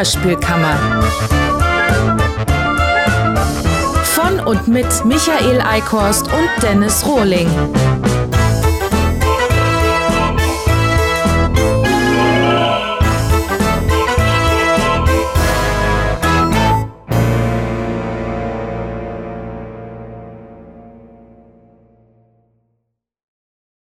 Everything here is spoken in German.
Hörspielkammer. Von und mit Michael Eickhorst und Dennis Rohling.